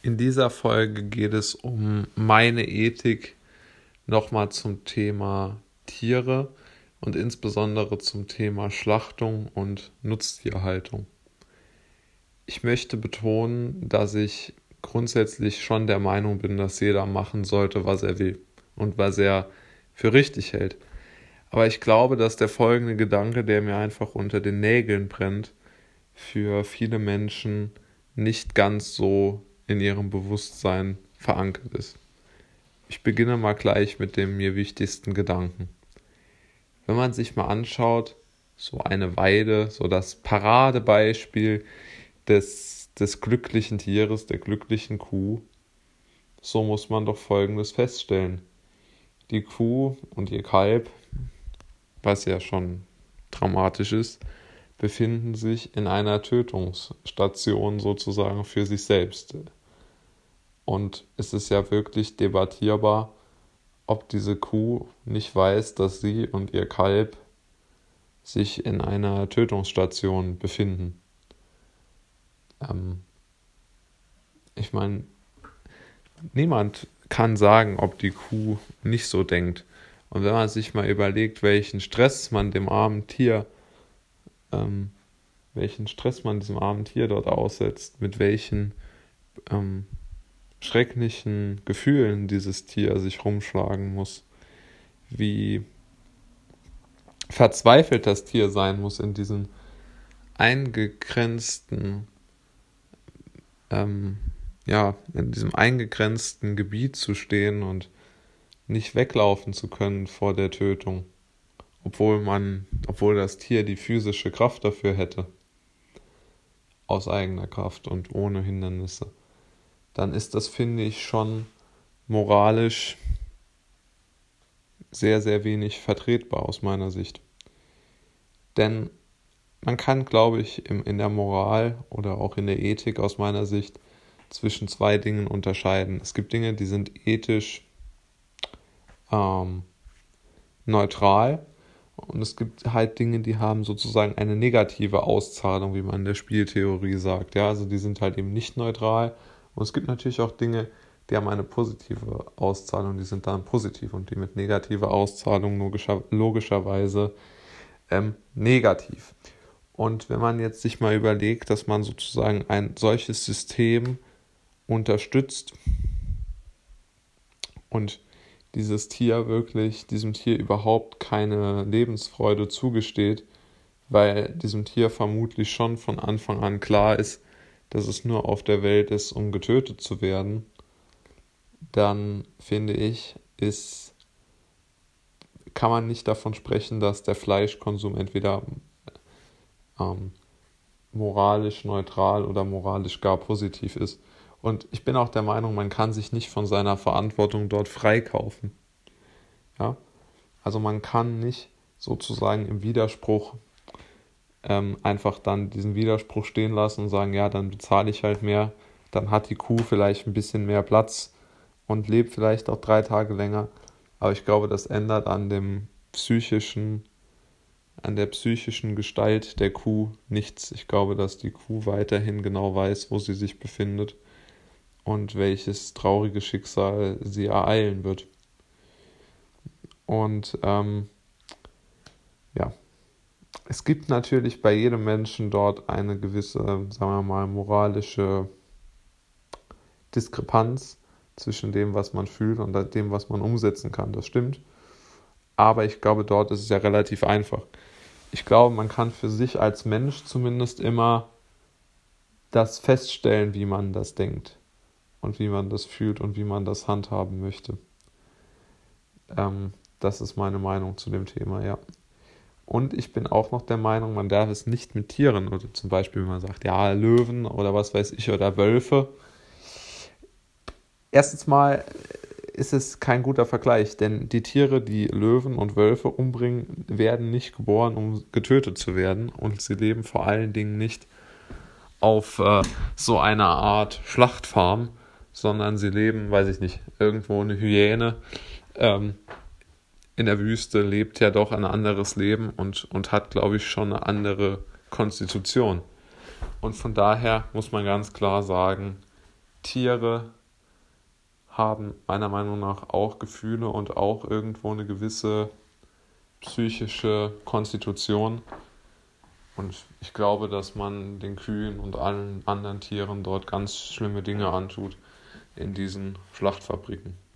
In dieser Folge geht es um meine Ethik nochmal zum Thema Tiere und insbesondere zum Thema Schlachtung und Nutztierhaltung. Ich möchte betonen, dass ich grundsätzlich schon der Meinung bin, dass jeder machen sollte, was er will und was er für richtig hält. Aber ich glaube, dass der folgende Gedanke, der mir einfach unter den Nägeln brennt, für viele Menschen nicht ganz so in ihrem Bewusstsein verankert ist. Ich beginne mal gleich mit dem mir wichtigsten Gedanken. Wenn man sich mal anschaut, so eine Weide, so das Paradebeispiel des, des glücklichen Tieres, der glücklichen Kuh, so muss man doch Folgendes feststellen. Die Kuh und ihr Kalb, was ja schon dramatisch ist, befinden sich in einer Tötungsstation sozusagen für sich selbst. Und es ist ja wirklich debattierbar, ob diese Kuh nicht weiß, dass sie und ihr Kalb sich in einer Tötungsstation befinden. Ähm ich meine, niemand kann sagen, ob die Kuh nicht so denkt. Und wenn man sich mal überlegt, welchen Stress man dem armen Tier, ähm, welchen Stress man diesem armen Tier dort aussetzt, mit welchen ähm, schrecklichen Gefühlen dieses Tier sich rumschlagen muss, wie verzweifelt das Tier sein muss in diesem eingegrenzten, ähm, ja, in diesem eingegrenzten Gebiet zu stehen und nicht weglaufen zu können vor der Tötung, obwohl man, obwohl das Tier die physische Kraft dafür hätte, aus eigener Kraft und ohne Hindernisse dann ist das, finde ich, schon moralisch sehr, sehr wenig vertretbar aus meiner Sicht. Denn man kann, glaube ich, in der Moral oder auch in der Ethik aus meiner Sicht zwischen zwei Dingen unterscheiden. Es gibt Dinge, die sind ethisch ähm, neutral und es gibt halt Dinge, die haben sozusagen eine negative Auszahlung, wie man in der Spieltheorie sagt. Ja, also die sind halt eben nicht neutral und es gibt natürlich auch Dinge, die haben eine positive Auszahlung, die sind dann positiv und die mit negativer Auszahlung logischer, logischerweise ähm, negativ. Und wenn man jetzt sich mal überlegt, dass man sozusagen ein solches System unterstützt und dieses Tier wirklich, diesem Tier überhaupt keine Lebensfreude zugesteht, weil diesem Tier vermutlich schon von Anfang an klar ist, dass es nur auf der Welt ist, um getötet zu werden, dann finde ich, ist, kann man nicht davon sprechen, dass der Fleischkonsum entweder ähm, moralisch neutral oder moralisch gar positiv ist. Und ich bin auch der Meinung, man kann sich nicht von seiner Verantwortung dort freikaufen. Ja? Also man kann nicht sozusagen im Widerspruch ähm, einfach dann diesen Widerspruch stehen lassen und sagen, ja, dann bezahle ich halt mehr, dann hat die Kuh vielleicht ein bisschen mehr Platz und lebt vielleicht auch drei Tage länger. Aber ich glaube, das ändert an dem psychischen, an der psychischen Gestalt der Kuh nichts. Ich glaube, dass die Kuh weiterhin genau weiß, wo sie sich befindet und welches traurige Schicksal sie ereilen wird. Und ähm, ja, es gibt natürlich bei jedem Menschen dort eine gewisse, sagen wir mal, moralische Diskrepanz zwischen dem, was man fühlt und dem, was man umsetzen kann. Das stimmt. Aber ich glaube, dort ist es ja relativ einfach. Ich glaube, man kann für sich als Mensch zumindest immer das feststellen, wie man das denkt und wie man das fühlt und wie man das handhaben möchte. Ähm, das ist meine Meinung zu dem Thema, ja. Und ich bin auch noch der Meinung, man darf es nicht mit Tieren, oder zum Beispiel, wenn man sagt, ja, Löwen oder was weiß ich, oder Wölfe. Erstens mal ist es kein guter Vergleich, denn die Tiere, die Löwen und Wölfe umbringen, werden nicht geboren, um getötet zu werden. Und sie leben vor allen Dingen nicht auf äh, so einer Art Schlachtfarm, sondern sie leben, weiß ich nicht, irgendwo eine Hyäne. Ähm, in der Wüste lebt ja doch ein anderes Leben und, und hat, glaube ich, schon eine andere Konstitution. Und von daher muss man ganz klar sagen, Tiere haben meiner Meinung nach auch Gefühle und auch irgendwo eine gewisse psychische Konstitution. Und ich glaube, dass man den Kühen und allen anderen Tieren dort ganz schlimme Dinge antut in diesen Schlachtfabriken.